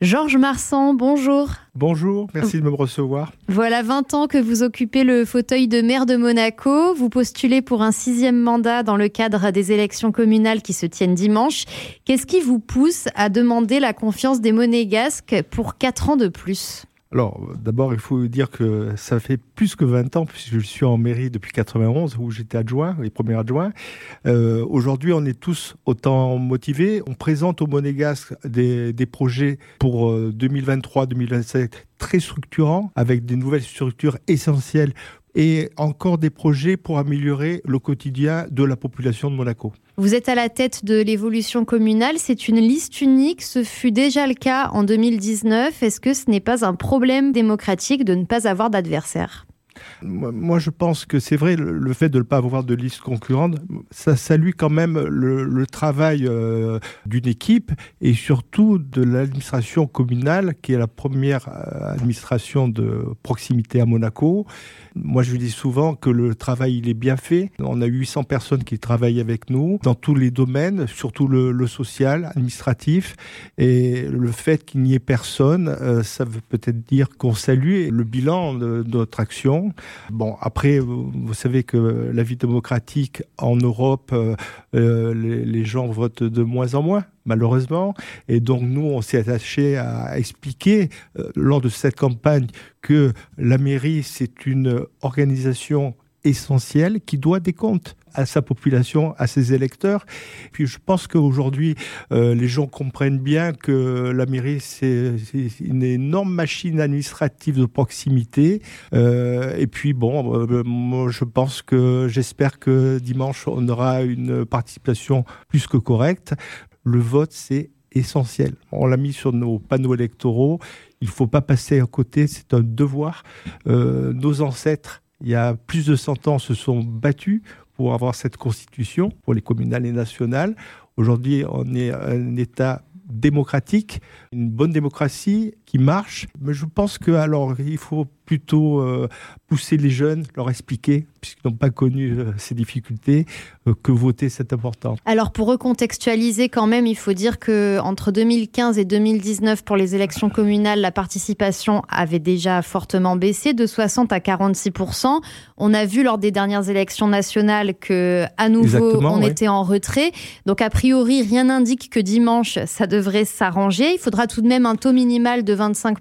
Georges Marsan, bonjour. Bonjour, merci de me recevoir. Voilà 20 ans que vous occupez le fauteuil de maire de Monaco. Vous postulez pour un sixième mandat dans le cadre des élections communales qui se tiennent dimanche. Qu'est-ce qui vous pousse à demander la confiance des monégasques pour 4 ans de plus? Alors, d'abord, il faut dire que ça fait plus que 20 ans, puisque je suis en mairie depuis 91, où j'étais adjoint, les premiers adjoints. Euh, Aujourd'hui, on est tous autant motivés. On présente aux Monégasques des, des projets pour 2023-2027 euh, très structurants, avec des nouvelles structures essentielles et encore des projets pour améliorer le quotidien de la population de Monaco. Vous êtes à la tête de l'évolution communale, c'est une liste unique, ce fut déjà le cas en 2019. Est-ce que ce n'est pas un problème démocratique de ne pas avoir d'adversaire moi, je pense que c'est vrai, le fait de ne pas avoir de liste concurrente, ça salue quand même le, travail euh, d'une équipe et surtout de l'administration communale, qui est la première euh, administration de proximité à Monaco. Moi, je dis souvent que le travail, il est bien fait. On a 800 personnes qui travaillent avec nous dans tous les domaines, surtout le, social, administratif. Et le fait qu'il n'y ait personne, euh, ça veut peut-être dire qu'on salue le bilan de notre action Bon, après, vous savez que la vie démocratique en Europe, euh, euh, les, gens votent de moins en moins malheureusement. Et donc nous, on s'est attaché à expliquer euh, lors de cette campagne que la mairie, c'est une organisation essentielle qui doit des comptes à sa population, à ses électeurs. Puis je pense qu'aujourd'hui, euh, les gens comprennent bien que la mairie, c'est une énorme machine administrative de proximité. Euh, et puis bon, euh, je pense que j'espère que dimanche, on aura une participation plus que correcte. Le vote, c'est essentiel. On l'a mis sur nos panneaux électoraux. Il ne faut pas passer à côté, c'est un devoir. nos ancêtres il y a plus de 100 ans, se sont battus pour avoir cette constitution, pour les communales et nationales. Aujourd'hui, on est un État démocratique, une bonne démocratie qui marche. Mais je pense que alors il faut plutôt euh, pousser les jeunes, leur expliquer, puisqu'ils n'ont pas connu euh, ces difficultés, euh, que voter c'est important. Alors pour recontextualiser quand même, il faut dire que entre 2015 et 2019 pour les élections communales, la participation avait déjà fortement baissé de 60 à 46 On a vu lors des dernières élections nationales que à nouveau on était en retrait. Donc a priori rien n'indique que dimanche ça devrait s'arranger. Il faudra tout de même un taux minimal de 25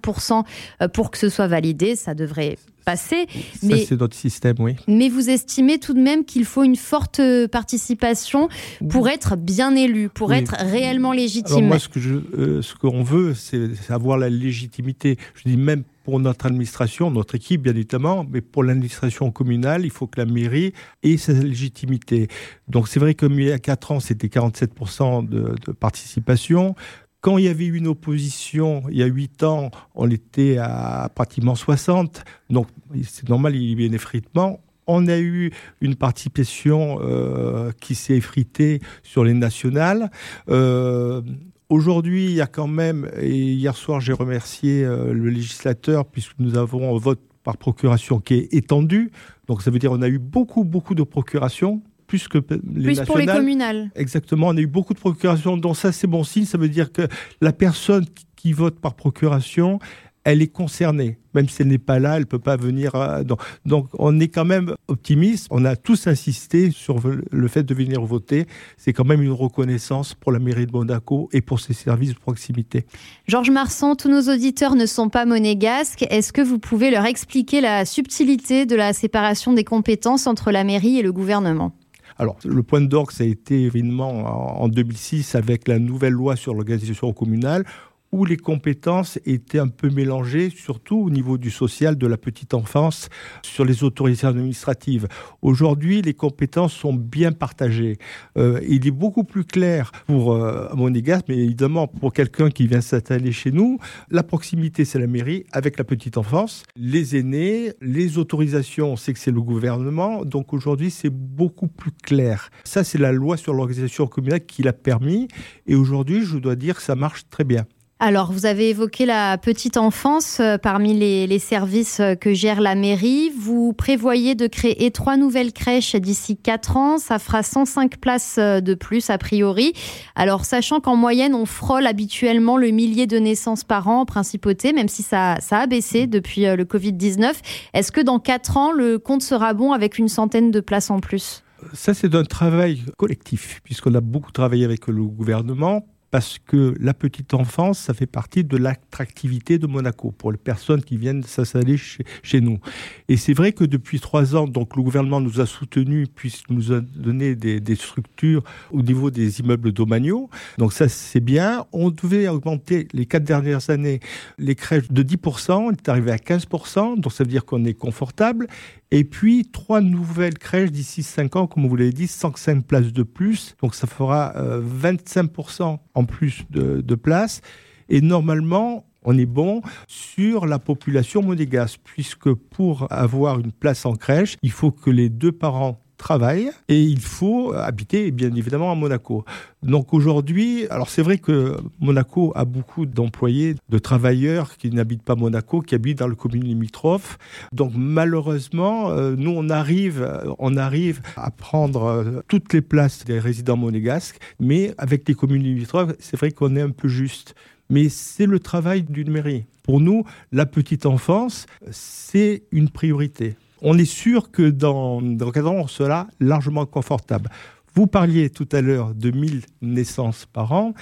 pour que ce soit validé. Ça devrait passer. Mais, c'est notre système, oui. Mais vous estimez tout de même qu'il faut une forte participation pour être bien élu, pour être réellement légitime. Alors moi, ce que je, euh, ce qu'on veut, c'est avoir la légitimité. Je dis même pour notre administration, notre équipe bien évidemment, mais pour l'administration communale, il faut que la mairie ait sa légitimité. Donc c'est vrai qu'il y a 4 ans, c'était 47% de, de participation. Quand il y avait une opposition, il y a 8 ans, on était à pratiquement 60. Donc, c'est normal, il y avait un effritement. On a eu une participation euh, qui s'est effritée sur les nationales. Euh, aujourd'hui, il y a quand même, et hier soir, j'ai remercié euh, le législateur, puisque nous avons un vote par procuration qui est étendu. Donc, ça veut dire qu'on a eu beaucoup, beaucoup de procurations plus que les plus pour les communales. Exactement, on a eu beaucoup de procurations, donc ça c'est bon signe, ça veut dire que la personne qui vote par procuration, elle est concernée. Même si elle n'est pas là, elle ne peut pas venir. Euh, donc, on est quand même optimiste. On a tous insisté sur le fait de venir voter. C'est quand même une reconnaissance pour la mairie de Monaco et pour ses services de proximité. Georges Marsan, tous nos auditeurs ne sont pas monégasques. Est-ce que vous pouvez leur expliquer la subtilité de la séparation des compétences entre la mairie et le gouvernement? Alors, le point d'orgue, ça a été évidemment en 2006 avec la nouvelle loi sur l'organisation communale, où les compétences étaient un peu mélangées, surtout au niveau du social, de la petite enfance, sur les autorités administratives. Aujourd'hui, les compétences sont bien partagées. Euh, il est beaucoup plus clair pour euh, Monégas, mais évidemment pour quelqu'un qui vient s'installer chez nous, la proximité, c'est la mairie avec la petite enfance. Les aînés, les autorisations, c'est que c'est le gouvernement. Donc aujourd'hui, c'est beaucoup plus clair. Ça, c'est la loi sur l'organisation communale qui l'a permis. Et aujourd'hui, je dois dire que ça marche très bien. Alors, vous avez évoqué la petite enfance euh, parmi les, services euh, que gère la mairie. Vous prévoyez de créer trois nouvelles crèches d'ici quatre ans. Ça fera 105 places euh, de plus, a priori. Alors, sachant qu'en moyenne, on frôle habituellement le millier de naissances par an en principauté, même si ça, ça a baissé depuis le Covid-19. Est-ce que dans quatre ans, le compte sera bon avec une centaine de places en plus? Ça, c'est un travail collectif, puisqu'on a beaucoup travaillé avec le gouvernement parce que la petite enfance, ça fait partie de l'attractivité de Monaco pour les personnes qui viennent s'installer chez, nous. Et c'est vrai que depuis trois ans, donc le gouvernement nous a soutenus puisqu'il nous a donné des, structures au niveau des immeubles domaniaux. Donc ça, c'est bien. On devait augmenter les quatre dernières années les crèches de 10%, on est arrivé à 15%, donc ça veut dire qu'on est confortable. Et puis, trois nouvelles crèches d'ici 5 ans, comme vous l'avez dit, 105 places de plus. Donc, ça fera 25% euh, en plus de, de places. Et normalement, on est bon sur la population monégasque, puisque pour avoir une place en crèche, il faut que les deux parents travail et il faut habiter bien évidemment à Monaco. Donc aujourd'hui, alors c'est vrai que Monaco a beaucoup d'employés, de travailleurs qui n'habitent pas Monaco, qui habitent dans le commune limitrophe. Donc malheureusement, euh, nous on arrive, on arrive à prendre euh, toutes les places des résidents monégasques, mais avec les communes limitrophes, c'est vrai qu'on est un peu juste mais c'est le travail d'une mairie. Pour nous, la petite enfance, c'est une priorité on est sûr que dans, dans 4 ans, on sera largement confortable. Vous parliez tout à l'heure de 1000 naissances par an.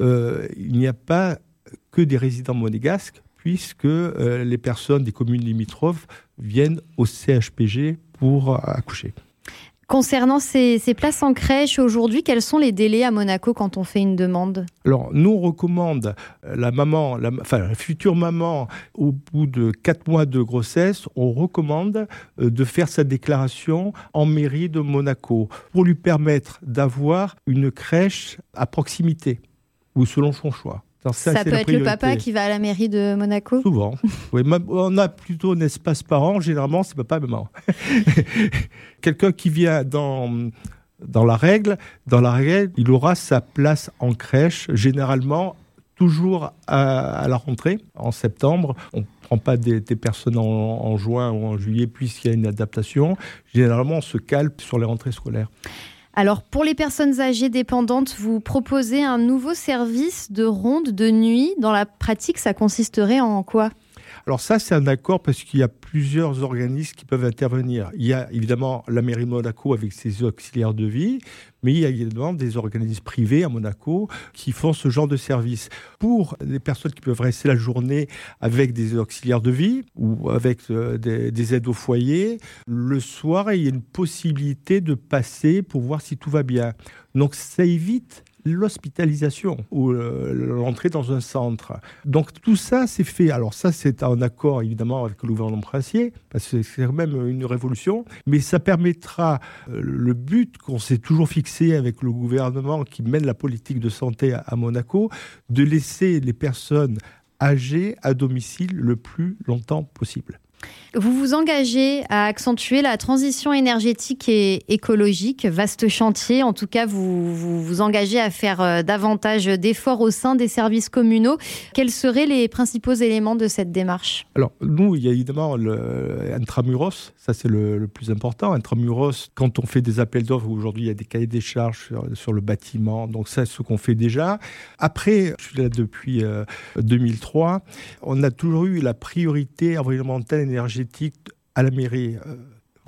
Euh, il n'y a pas que des résidents monégasques, puisque euh, les personnes des communes limitrophes viennent au CHPG pour accoucher. Concernant ces, places en crèche aujourd'hui, quels sont les délais à Monaco quand on fait une demande? Alors, nous, on recommande euh, la maman, enfin, la future maman, au bout de 4 mois de grossesse, on recommande euh, de faire sa déclaration en mairie de Monaco pour lui permettre d'avoir une crèche à proximité ou selon son choix. Ça, peut être le papa qui va à la mairie de Monaco Souvent. oui, on a plutôt un espace par an. Généralement, c'est papa et maman. Quelqu'un qui vient dans, dans la règle, dans la règle, il aura sa place en crèche, généralement toujours à, la rentrée, en septembre. On ne prend pas des, personnes en, en, juin ou en juillet puisqu'il y a une adaptation. Généralement, on se calme sur les rentrées scolaires. Alors, pour les personnes âgées dépendantes, vous proposez un nouveau service de ronde de nuit. Dans la pratique, ça consisterait en quoi? Alors ça, c'est un accord parce qu'il y a plusieurs organismes qui peuvent intervenir. Il y a évidemment la mairie de Monaco avec ses auxiliaires de vie, mais il y a également des organismes privés à Monaco qui font ce genre de service. Pour les personnes qui peuvent rester la journée avec des auxiliaires de vie ou avec euh, des, des aides au foyer, le soir, il y a une possibilité de passer pour voir si tout va bien. Donc ça évite l'hospitalisation ou euh, l'entrée dans un centre. Donc tout ça, c'est fait. Alors ça, c'est en accord évidemment avec le gouvernement princier, parce que c'est quand même une révolution, mais ça permettra euh, le but qu'on s'est toujours fixé avec le gouvernement qui mène la politique de santé à Monaco, de laisser les personnes âgées à domicile le plus longtemps possible. Vous vous engagez à accentuer la transition énergétique et écologique, vaste chantier. En tout cas, vous vous, engagez à faire euh, davantage d'efforts au sein des services communaux. Quels seraient les principaux éléments de cette démarche? Alors, nous, il y a évidemment le intramuros, ça c'est le, plus important. Intramuros, quand on fait des appels d'offres, aujourd'hui il y a des cahiers des charges sur, le bâtiment, donc ça c'est ce qu'on fait déjà. Après, je suis là depuis 2003, euh, on a toujours eu la priorité environnementale énergétique à la mairie. Euh,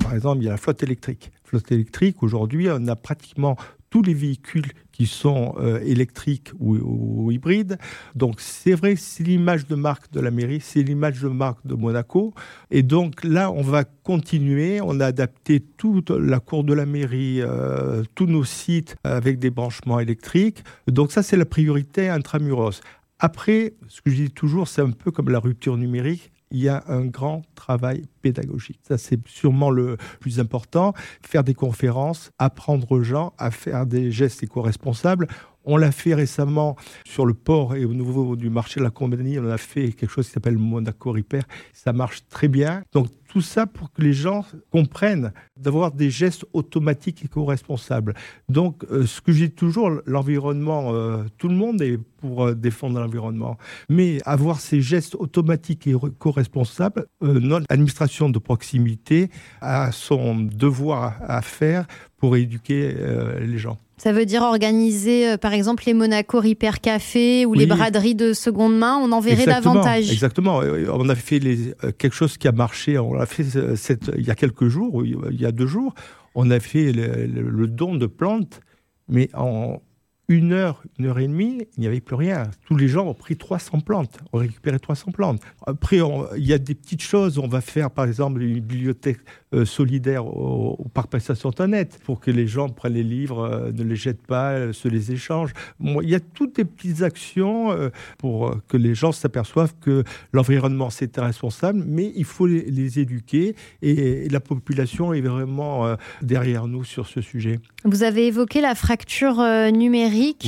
par exemple, il y a la flotte électrique. Flotte électrique, aujourd'hui, on a pratiquement tous les véhicules qui sont euh, électriques ou, hybrides. Donc c'est vrai, c'est l'image de marque de la mairie, c'est l'image de marque de Monaco. Et donc là, on va continuer. On a adapté toute la cour de la mairie, euh, tous nos sites avec des branchements électriques. Donc ça, c'est la priorité intramuros. Après, ce que je dis toujours, c'est un peu comme la rupture numérique il y a un grand travail pédagogique. Ça, c'est sûrement le plus important. Faire des conférences, apprendre aux gens à faire des gestes éco-responsables. On l'a fait récemment sur le port et au niveau du marché de la compagnie, on a fait quelque chose qui s'appelle Monaco Repair. Ça marche très bien. Donc tout ça pour que les gens comprennent d'avoir des gestes automatiques et co-responsables. Donc, euh, ce que j'ai toujours, l'environnement, euh, tout le monde est pour euh, défendre l'environnement, mais avoir ces gestes automatiques et co-responsables, notre administration de proximité a son devoir à faire pour éduquer les gens. Ça veut dire organiser, euh, par exemple, les Monaco Repair Café ou les braderies de seconde main. On en verrait davantage. Exactement. On a fait les, euh, quelque chose qui a marché. On l'a fait euh, cette, il y a quelques jours, il y a deux jours. On a fait le don de plantes, mais en, une heure, une heure et demie, il n'y avait plus rien. Tous les gens ont pris 300 plantes, ont récupéré 300 plantes. Après, il y a des petites choses. On va faire, par exemple, une bibliothèque euh, solidaire au, parc Passation Internet pour que les gens prennent les livres, euh, ne les jettent pas, euh, se les échangent. il y a toutes des petites actions pour que les gens s'aperçoivent que l'environnement, c'est responsable, mais il faut les, éduquer et, la population est vraiment derrière nous sur ce sujet. Vous avez évoqué la fracture numérique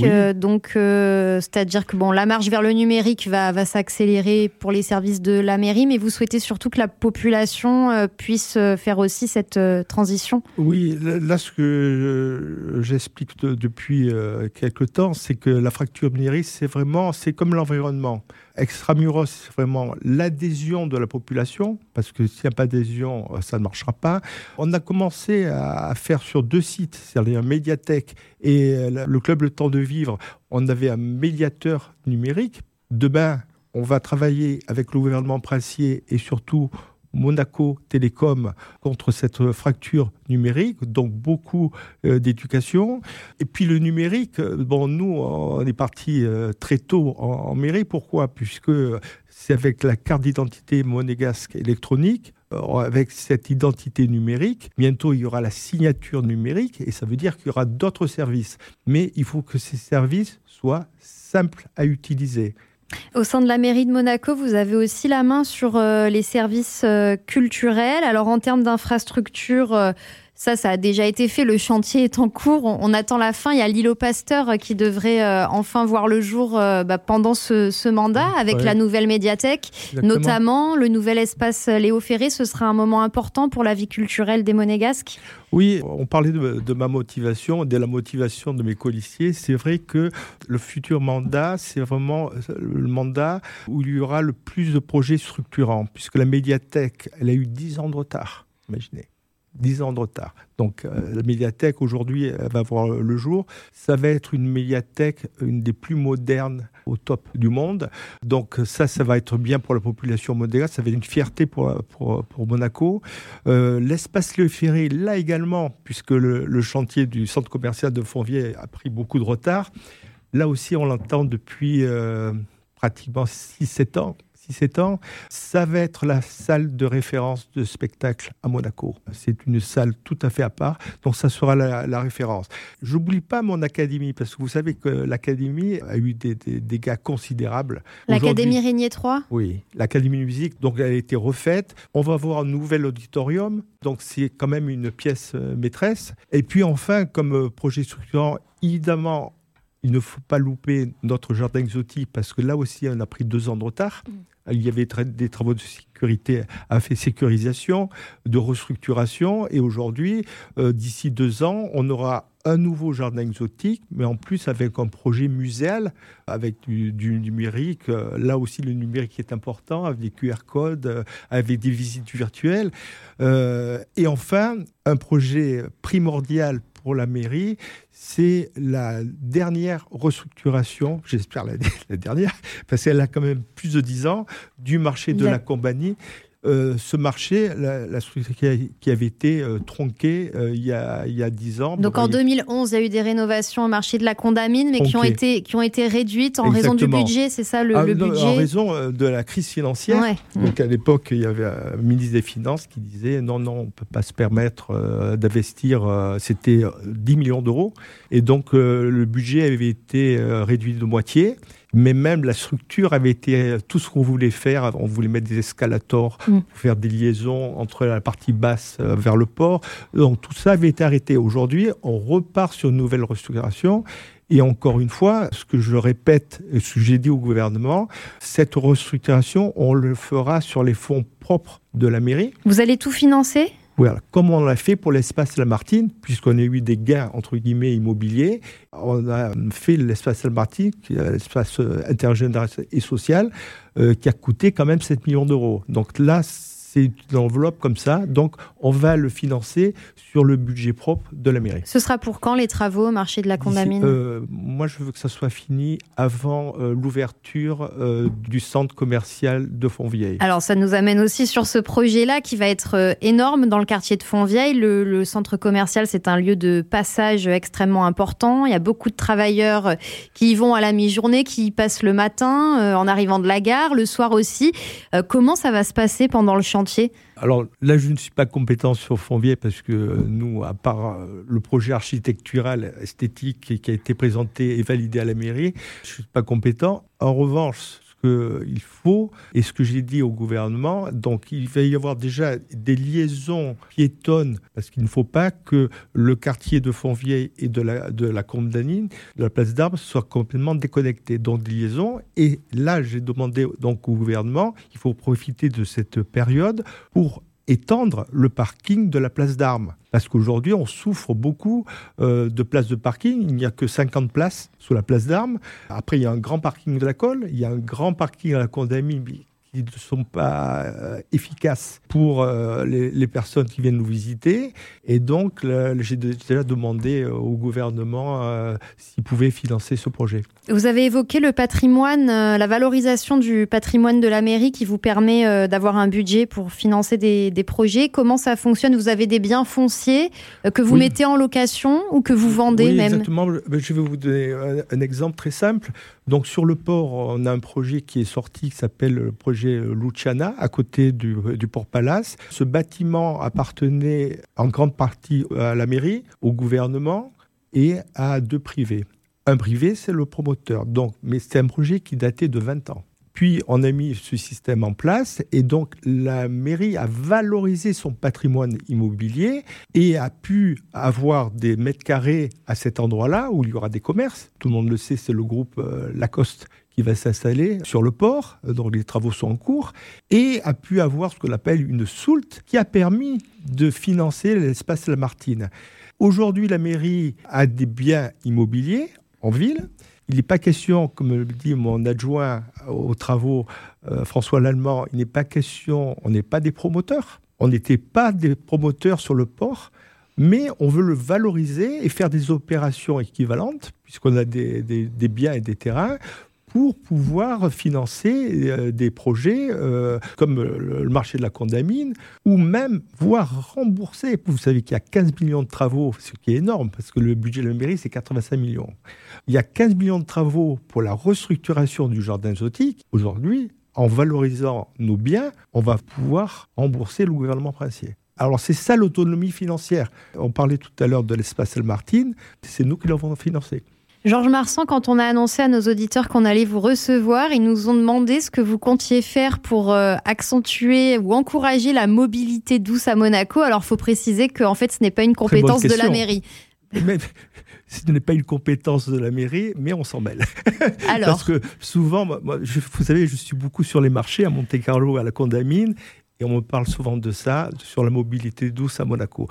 euh, donc, euh, c'est-à-dire que bon, la marche vers le numérique va, va s'accélérer pour les services de la mairie, mais vous souhaitez surtout que la population euh, puisse faire aussi cette transition? Oui, là, ce que j'explique depuis quelque temps, c'est que la fracture numérique, c'est vraiment, c'est comme l'environnement. Extramuros, c'est vraiment l'adhésion de la population, parce que s'il n'y a pas d'adhésion, ça ne marchera pas. On a commencé à faire sur deux sites, c'est-à-dire médiathèque et le club Le Temps de Vivre, on avait un médiateur numérique. Demain, on va travailler avec le gouvernement princier et surtout Monaco Télécom contre cette fracture numérique, donc beaucoup euh, d'éducation. Et puis le numérique, euh, bon, nous, on est parti euh, très tôt en, mairie. Pourquoi? Puisque c'est avec la carte d'identité monégasque électronique, avec cette identité numérique, bientôt il y aura la signature numérique et ça veut dire qu'il y aura d'autres services. Mais il faut que ces services soient simples à utiliser. Au sein de la mairie de Monaco, vous avez aussi la main sur euh, les services euh, culturels. Alors en termes d'infrastructure, euh, ça, ça a déjà été fait. Le chantier est en cours. On, attend la fin. Il y a l'îlot Pasteur qui devrait enfin voir le jour bah, pendant ce, mandat avec la nouvelle médiathèque, notamment le nouvel espace Léo Ferré. Ce sera un moment important pour la vie culturelle des Monégasques. Oui, on parlait de, ma motivation, de la motivation de mes colissiers. C'est vrai que le futur mandat, c'est vraiment le mandat où il y aura le plus de projets structurants, puisque la médiathèque, elle a eu 10 ans de retard, imaginez. 10 ans de retard. Donc euh, la médiathèque aujourd'hui va voir le jour. Ça va être une médiathèque, une des plus modernes au top du monde. Donc ça, ça va être bien pour la population moderne. Ça va être une fierté pour, pour, Monaco. Euh, l'espace Le Ferré, là également, puisque le, chantier du centre commercial de Fonvier a pris beaucoup de retard. Là aussi, on l'entend depuis euh, pratiquement 6-7 ans. 6-7 ans, ça va être la salle de référence de spectacle à Monaco. C'est une salle tout à fait à part, donc ça sera la, référence. J'oublie pas mon académie, parce que vous savez que l'académie a eu des, dégâts considérables. L'académie Régnier 3 Oui, l'académie de musique, donc elle a été refaite. On va avoir un nouvel auditorium, donc c'est quand même une pièce euh, maîtresse. Et puis enfin, comme euh, projet structurant, évidemment, il ne faut pas louper notre jardin exotique parce que là aussi, on a pris deux ans de retard. Il y avait des travaux de sécurité à fait sécurisation, de restructuration. Et aujourd'hui, euh, d'ici deux ans, on aura un nouveau jardin exotique, mais en plus avec un projet muséal, avec du, numérique. Euh, là aussi, le numérique est important, avec des QR codes, euh, avec des visites virtuelles. et enfin, un projet primordial pour la mairie, c'est la dernière restructuration, j'espère la, dernière, parce qu'elle a quand même plus de 10 ans, du marché de la compagnie euh, ce marché, la, structure qui, avait été euh, tronquée euh, il, y a, il y a 10 ans. Donc en 2011, il y a eu des rénovations au marché de la Condamine, mais qui ont, été, qui ont été réduites en raison du budget, c'est ça le, ah, budget En raison de la crise financière. Donc à l'époque, il y avait un ministre des Finances qui disait non, non, on ne peut pas se permettre d'investir, c'était 10 millions d'euros. Et donc le budget avait été réduit de moitié mais même la structure avait été tout ce qu'on voulait faire. On voulait mettre des escalators mm. faire des liaisons entre la partie basse euh, vers le port. Donc tout ça avait été arrêté. Aujourd'hui, on repart sur une nouvelle restructuration. Et encore une fois, ce que je répète, ce que j'ai dit au gouvernement, cette restructuration, on le fera sur les fonds propres de la mairie. Vous allez tout financer? Voilà, comme on l'a fait pour l'espace Lamartine, puisqu'on a eu des gains entre guillemets immobiliers, on a fait l'espace Lamartine, l'espace intergénérationnel et social, euh, qui a coûté quand même 7 millions d'euros. Donc là, c'est une enveloppe comme ça. Donc, on va le financer sur le budget propre de la mairie. Ce sera pour quand les travaux au marché de la Condamine euh, Moi, je veux que ça soit fini avant euh, l'ouverture euh, du centre commercial de Fontvieille. Alors, ça nous amène aussi sur ce projet-là qui va être énorme dans le quartier de Fontvieille. Le, le centre commercial, c'est un lieu de passage extrêmement important. Il y a beaucoup de travailleurs qui y vont à la mi-journée, qui y passent le matin, en arrivant de la gare, le soir aussi. comment ça va se passer pendant le chantier? Alors là, je ne suis pas compétent sur Fontvieille parce que nous, à part euh, le projet architectural esthétique qui a été présenté et validé à la mairie, je ne suis pas compétent. En revanche, qu'il faut, et ce que j'ai dit au gouvernement, donc il va y avoir déjà des liaisons piétonnes, parce qu'il ne faut pas que le quartier de Fontvieille et de la, de la de la place d'Armes, soient complètement déconnectés. Donc des liaisons, et là j'ai demandé donc au gouvernement, il faut profiter de cette période pour étendre le parking de la place d'Armes. Parce qu'aujourd'hui, on souffre beaucoup euh, de places de parking. Il n'y a que 50 places sous la place d'Armes. Après, il y a un grand parking de la Colle, il y a un grand parking à la Condamine qui ne sont pas euh, efficaces pour euh, les, personnes qui viennent nous visiter. Et donc, j'ai déjà demandé au gouvernement s'il pouvait financer ce projet. Vous avez évoqué le patrimoine, euh, la valorisation du patrimoine de la mairie qui vous permet euh, d'avoir un budget pour financer des, projets. Comment ça fonctionne? Vous avez des biens fonciers euh, que vous mettez en location ou que vous vendez oui, même? Exactement. Je vais vous donner un, exemple très simple. Donc sur le port, on a un projet qui est sorti qui s'appelle le projet Luciana à côté du, du Port Palace. Ce bâtiment appartenait en grande partie à la mairie, au gouvernement et à deux privés. Un privé, c'est le promoteur. Donc, mais c'est un projet qui datait de 20 ans. Puis on a mis ce système en place et donc la mairie a valorisé son patrimoine immobilier et a pu avoir des mètres carrés à cet endroit-là où il y aura des commerces. Tout le monde le sait, c'est le groupe euh, Lacoste qui va s'installer sur le port, euh, dont les travaux sont en cours, et a pu avoir ce qu'on appelle une soulte qui a permis de financer l'espace Lamartine. Aujourd'hui, la mairie a des biens immobiliers en ville. Il n'est pas question, comme le dit mon adjoint aux travaux, euh, François Lallemand, il n'est pas question, on n'est pas des promoteurs. On n'était pas des promoteurs sur le port, mais on veut le valoriser et faire des opérations équivalentes, puisqu'on a des, des biens et des terrains, pour pouvoir financer euh, des projets euh, comme le marché de la condamine ou même voir rembourser. Vous savez qu'il y a 15 millions de travaux, ce qui est énorme parce que le budget de la mairie, c'est 85 millions. Il y a 15 millions de travaux pour la restructuration du jardin exotique. Aujourd'hui, en valorisant nos biens, on va pouvoir rembourser le gouvernement princier. Alors c'est ça l'autonomie financière. On parlait tout à l'heure de l'espace El Martin, c'est nous qui l'avons financé. Georges Marsan, quand on a annoncé à nos auditeurs qu'on allait vous recevoir, ils nous ont demandé ce que vous comptiez faire pour euh, accentuer ou encourager la mobilité douce à Monaco. Alors, il faut préciser qu'en fait, ce n'est pas une compétence de la mairie. ce n'est pas une compétence de la mairie, mais on s'en mêle. Alors Parce que souvent, moi, vous savez, je suis beaucoup sur les marchés à Monte-Carlo, à la Condamine, et on me parle souvent de ça, sur la mobilité douce à Monaco.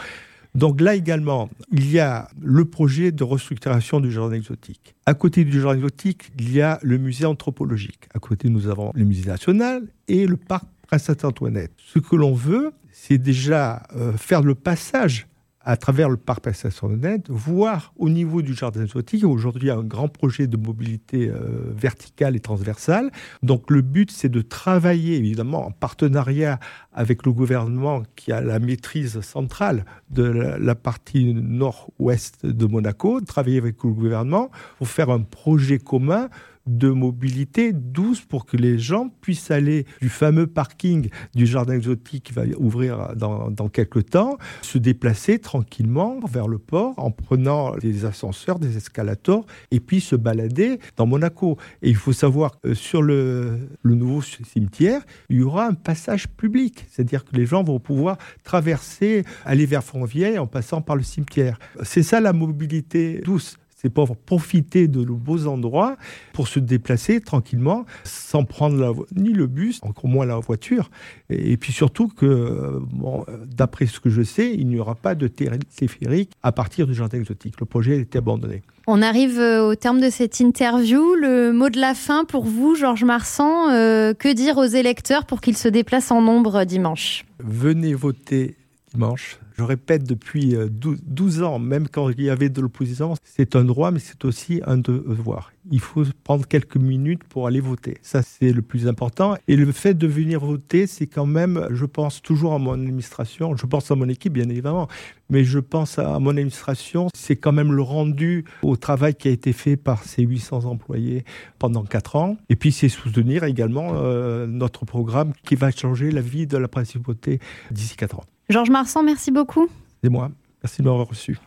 Donc là également, il y a le projet de restructuration du jardin exotique. À côté du jardin exotique, il y a le musée anthropologique. À côté, nous avons le musée national et le parc Princesse Antoinette. Ce que l'on veut, c'est déjà euh, faire le passage à travers le parc Passation-Honnête, voire au niveau du jardin exotique. Aujourd'hui, il a un grand projet de mobilité euh, verticale et transversale. Donc, le but, c'est de travailler, évidemment, en partenariat avec le gouvernement qui a la maîtrise centrale de la, la partie nord-ouest de Monaco, travailler avec le gouvernement pour faire un projet commun de mobilité douce pour que les gens puissent aller du fameux parking du jardin exotique qui va ouvrir dans, dans quelques temps, se déplacer tranquillement vers le port en prenant des ascenseurs, des escalators et puis se balader dans Monaco. Et il faut savoir que sur le, le nouveau cimetière, il y aura un passage public, c'est-à-dire que les gens vont pouvoir traverser, aller vers Fontvieille en passant par le cimetière. C'est ça la mobilité douce c'est pour profiter de nos beaux endroits pour se déplacer tranquillement sans prendre ni le bus, encore moins la voiture. Et, puis surtout que, bon, d'après ce que je sais, il n'y aura pas de téléphérique à partir du jardin exotique. Le projet a été abandonné. On arrive euh, au terme de cette interview. Le mot de la fin pour vous, Georges Marsan, euh, que dire aux électeurs pour qu'ils se déplacent en nombre dimanche? Venez voter dimanche. Je répète depuis 12 euh, ans, même quand il y avait de l'opposition, c'est un droit, mais c'est aussi un devoir. Il faut prendre quelques minutes pour aller voter. Ça, c'est le plus important. Et le fait de venir voter, c'est quand même, je pense toujours à mon administration, je pense à mon équipe, bien évidemment, mais je pense à mon administration, c'est quand même le rendu au travail qui a été fait par ces 800 employés pendant 4 ans. Et puis, c'est soutenir également euh, notre programme qui va changer la vie de la principauté d'ici 4 ans. Georges Marsan, merci beaucoup. C'est moi. Merci de m'avoir reçu.